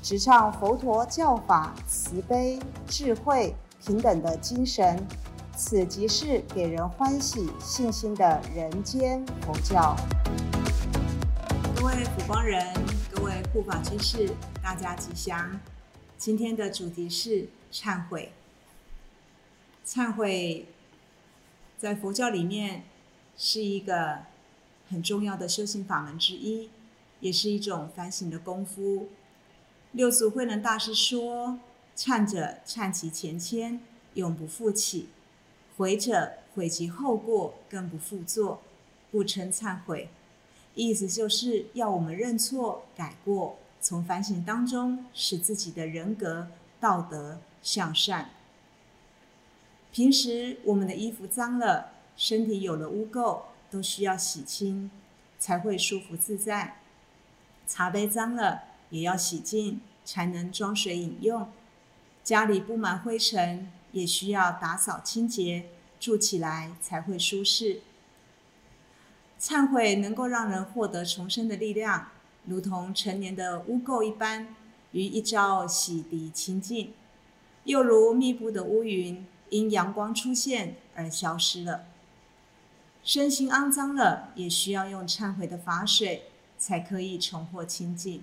直唱佛陀教法慈悲、智慧、平等的精神，此即是给人欢喜、信心的人间佛教。各位普光人，各位护法居士，大家吉祥。今天的主题是忏悔。忏悔在佛教里面是一个很重要的修行法门之一，也是一种反省的功夫。六祖慧能大师说：“忏者忏其前愆，永不复起；悔者悔其后过，更不复作，不称忏悔。”意思就是要我们认错改过，从反省当中使自己的人格道德向善。平时我们的衣服脏了，身体有了污垢，都需要洗清，才会舒服自在。茶杯脏了。也要洗净，才能装水饮用。家里布满灰尘，也需要打扫清洁，住起来才会舒适。忏悔能够让人获得重生的力量，如同成年的污垢一般，于一朝洗涤清净；又如密布的乌云，因阳光出现而消失了。身心肮脏了，也需要用忏悔的法水，才可以重获清净。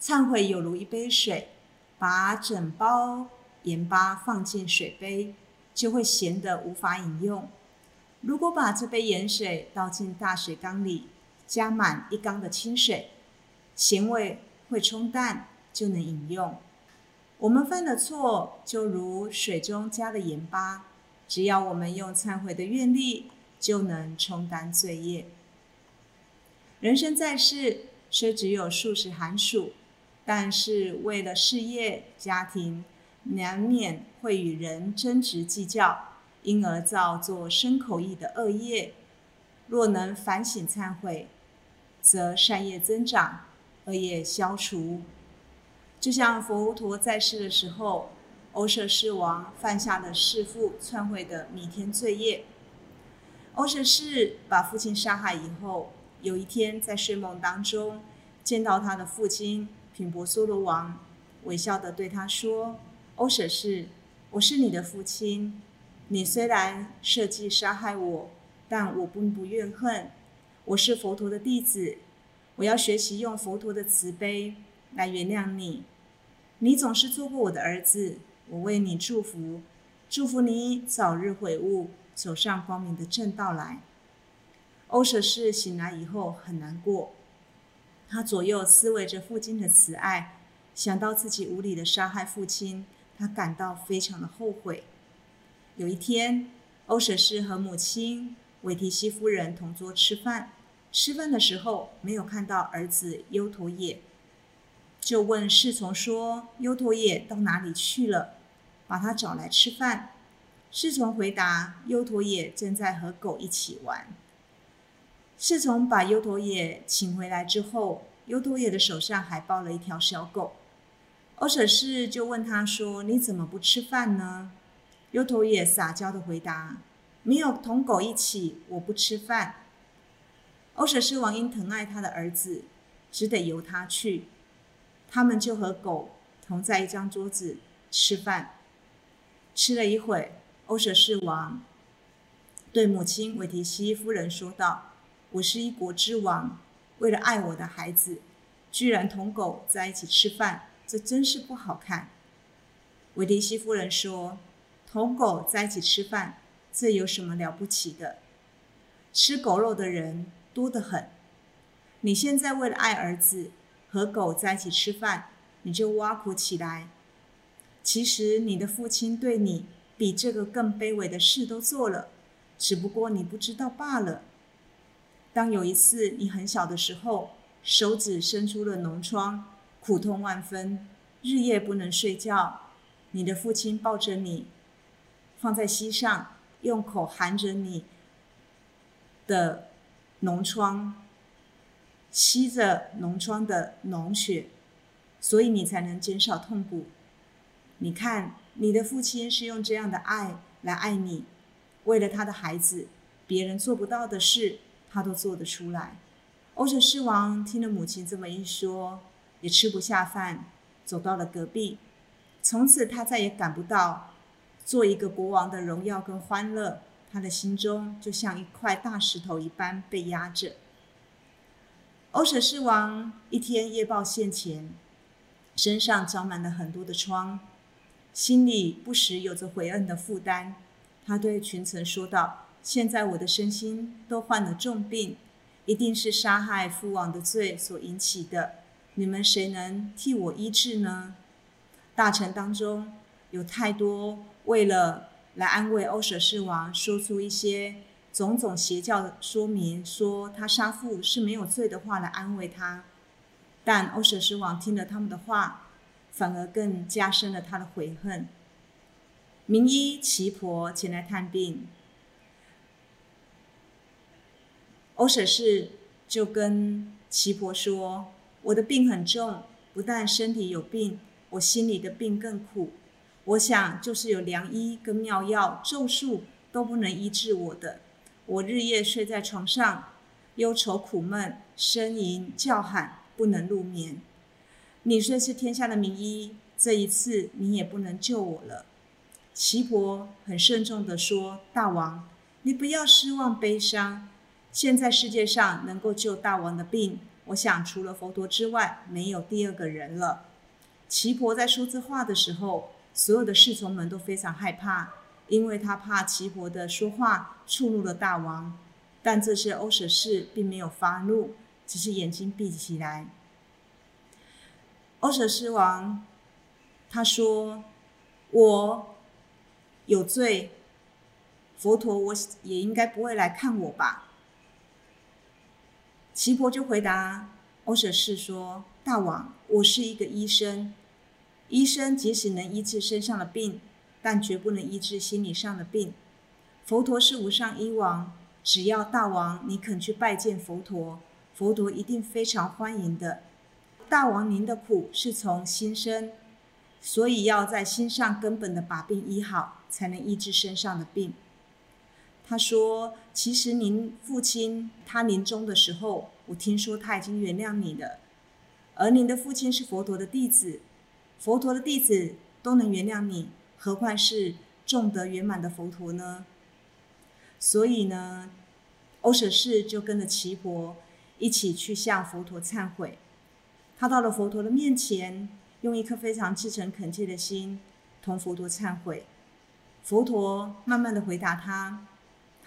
忏悔有如一杯水，把整包盐巴放进水杯，就会咸得无法饮用。如果把这杯盐水倒进大水缸里，加满一缸的清水，咸味会冲淡，就能饮用。我们犯的错，就如水中加了盐巴，只要我们用忏悔的愿力，就能冲淡罪业。人生在世，虽只有数十寒暑。但是为了事业、家庭，难免会与人争执计较，因而造作身口意的恶业。若能反省忏悔，则善业增长，恶业消除。就像佛陀在世的时候，欧舍世王犯下了弑父篡位的弥天罪业。欧舍世把父亲杀害以后，有一天在睡梦当中，见到他的父亲。品婆娑罗王微笑的对他说：“欧舍士，我是你的父亲。你虽然设计杀害我，但我并不怨恨。我是佛陀的弟子，我要学习用佛陀的慈悲来原谅你。你总是做过我的儿子，我为你祝福，祝福你早日悔悟，走上光明的正道来。”欧舍士醒来以后很难过。他左右思维着父亲的慈爱，想到自己无理的杀害父亲，他感到非常的后悔。有一天，欧舍士和母亲韦提西夫人同桌吃饭，吃饭的时候没有看到儿子优陀野，就问侍从说：“优陀野到哪里去了？把他找来吃饭。”侍从回答：“优陀野正在和狗一起玩。”侍从把优陀野请回来之后，优陀野的手上还抱了一条小狗。欧舍士就问他说：“你怎么不吃饭呢？”优陀野撒娇的回答：“没有同狗一起，我不吃饭。”欧舍士王因疼爱他的儿子，只得由他去。他们就和狗同在一张桌子吃饭。吃了一会，欧舍士王对母亲韦提西夫人说道。我是一国之王，为了爱我的孩子，居然同狗在一起吃饭，这真是不好看。维迪西夫人说：“同狗在一起吃饭，这有什么了不起的？吃狗肉的人多得很。你现在为了爱儿子和狗在一起吃饭，你就挖苦起来。其实你的父亲对你比这个更卑微的事都做了，只不过你不知道罢了。”当有一次你很小的时候，手指生出了脓疮，苦痛万分，日夜不能睡觉。你的父亲抱着你，放在膝上，用口含着你的脓疮，吸着脓疮的脓血，所以你才能减少痛苦。你看，你的父亲是用这样的爱来爱你，为了他的孩子，别人做不到的事，他都做得出来。欧舍狮王听了母亲这么一说，也吃不下饭，走到了隔壁。从此，他再也感不到做一个国王的荣耀跟欢乐，他的心中就像一块大石头一般被压着。欧舍狮王一天夜报现前，身上长满了很多的疮，心里不时有着悔恨的负担。他对群臣说道：“现在我的身心都患了重病。”一定是杀害父王的罪所引起的，你们谁能替我医治呢？大臣当中有太多为了来安慰欧舍狮王，说出一些种种邪教的说明，说他杀父是没有罪的话来安慰他，但欧舍狮王听了他们的话，反而更加深了他的悔恨。名医奇婆前来探病。欧舍士就跟奇婆说：“我的病很重，不但身体有病，我心里的病更苦。我想，就是有良医跟妙药、咒术都不能医治我的。我日夜睡在床上，忧愁苦闷，呻吟叫喊，不能入眠。你虽是天下的名医，这一次你也不能救我了。”奇婆很慎重地说：“大王，你不要失望悲伤。”现在世界上能够救大王的病，我想除了佛陀之外，没有第二个人了。奇婆在说这话的时候，所有的侍从们都非常害怕，因为他怕奇婆的说话触怒了大王。但这些欧舍士并没有发怒，只是眼睛闭起来。欧舍士王他说：“我有罪，佛陀我也应该不会来看我吧。”齐伯就回答欧舍士说：“大王，我是一个医生，医生即使能医治身上的病，但绝不能医治心理上的病。佛陀是无上医王，只要大王你肯去拜见佛陀，佛陀一定非常欢迎的。大王您的苦是从心生，所以要在心上根本的把病医好，才能医治身上的病。”他说：“其实您父亲他临终的时候，我听说他已经原谅你了。而您的父亲是佛陀的弟子，佛陀的弟子都能原谅你，何况是重德圆满的佛陀呢？所以呢，欧舍士就跟着奇伯一起去向佛陀忏悔。他到了佛陀的面前，用一颗非常至诚恳切的心同佛陀忏悔。佛陀慢慢的回答他。”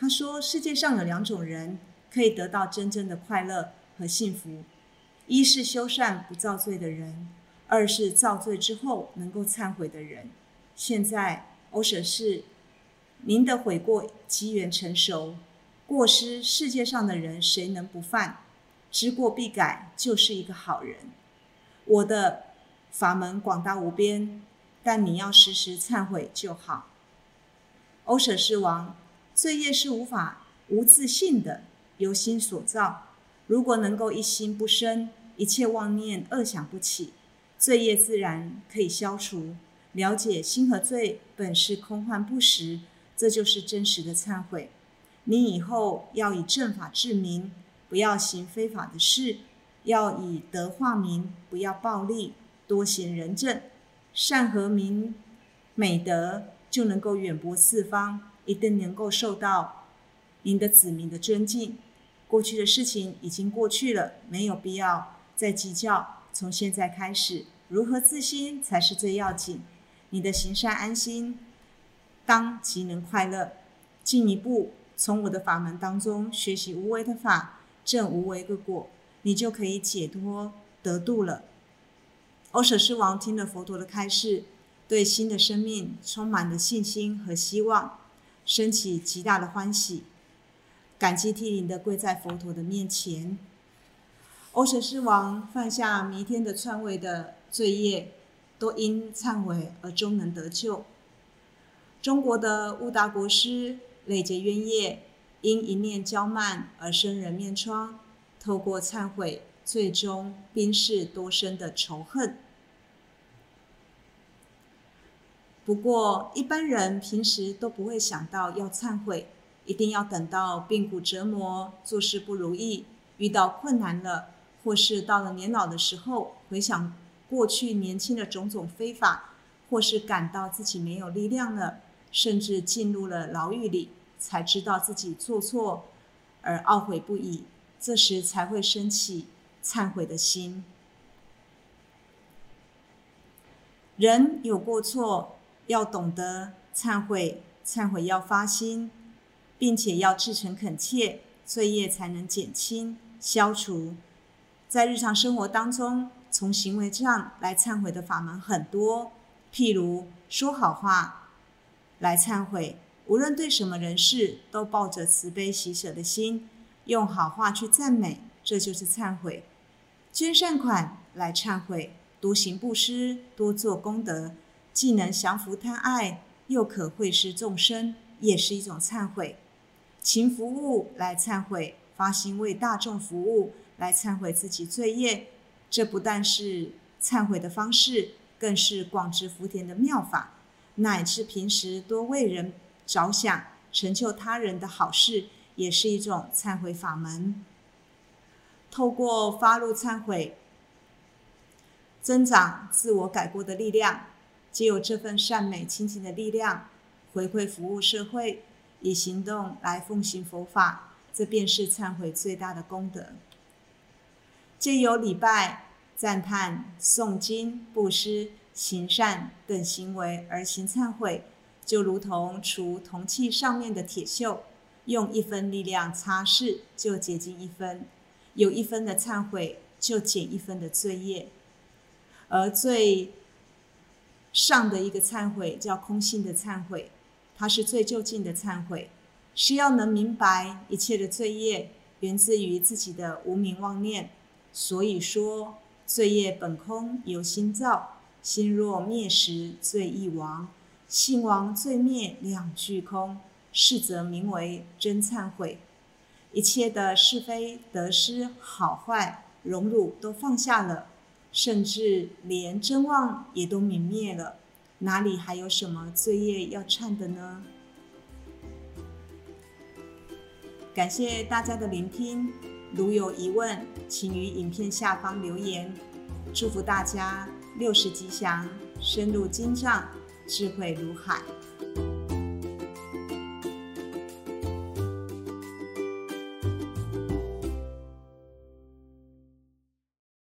他说：“世界上有两种人可以得到真正的快乐和幸福，一是修善不造罪的人，二是造罪之后能够忏悔的人。现在，欧舍士，您的悔过机缘成熟，过失世界上的人谁能不犯？知过必改，就是一个好人。我的法门广大无边，但你要时时忏悔就好。”欧舍士王。罪业是无法无自性的，由心所造。如果能够一心不生，一切妄念恶想不起，罪业自然可以消除。了解心和罪本是空幻不实，这就是真实的忏悔。你以后要以正法治民，不要行非法的事，要以德化民，不要暴力，多行仁政，善和民美德，就能够远播四方。一定能够受到您的子民的尊敬。过去的事情已经过去了，没有必要再计较。从现在开始，如何自心才是最要紧。你的行善安心，当即能快乐。进一步从我的法门当中学习无为的法，证无为的果，你就可以解脱得度了。欧舍狮王听了佛陀的开示，对新的生命充满了信心和希望。升起极大的欢喜，感激涕零的跪在佛陀的面前。欧舍狮王犯下弥天的篡位的罪业，都因忏悔而终能得救。中国的乌达国师累劫冤业，因一念骄慢而生人面疮，透过忏悔，最终冰释多生的仇恨。不过，一般人平时都不会想到要忏悔，一定要等到病苦折磨、做事不如意、遇到困难了，或是到了年老的时候，回想。过去年轻的种种非法，或是感到自己没有力量了，甚至进入了牢狱里，才知道自己做错而懊悔不已，这时才会升起忏悔的心。人有过错，要懂得忏悔，忏悔要发心，并且要至诚恳切，罪业才能减轻消除。在日常生活当中。从行为上来忏悔的法门很多，譬如说好话来忏悔，无论对什么人事都抱着慈悲喜舍的心，用好话去赞美，这就是忏悔；捐善款来忏悔，多行布施，多做功德，既能降服贪爱，又可惠施众生，也是一种忏悔；勤服务来忏悔，发心为大众服务来忏悔自己罪业。这不但是忏悔的方式，更是广植福田的妙法，乃至平时多为人着想、成就他人的好事，也是一种忏悔法门。透过发露忏悔，增长自我改过的力量，藉有这份善美亲情的力量，回馈服务社会，以行动来奉行佛法，这便是忏悔最大的功德。借由礼拜、赞叹、诵经、布施、行善等行为而行忏悔，就如同除铜器上面的铁锈，用一分力量擦拭，就洁净一分；有一分的忏悔，就减一分的罪业。而最上的一个忏悔叫空性的忏悔，它是最就近的忏悔，是要能明白一切的罪业源自于自己的无名妄念。所以说，罪业本空，由心造。心若灭时，罪亦亡。性亡罪灭，两俱空。是则名为真忏悔。一切的是非得失、好坏、荣辱都放下了，甚至连真妄也都泯灭了，哪里还有什么罪业要忏的呢？感谢大家的聆听。如有疑问，请于影片下方留言。祝福大家六十吉祥，深入经藏，智慧如海。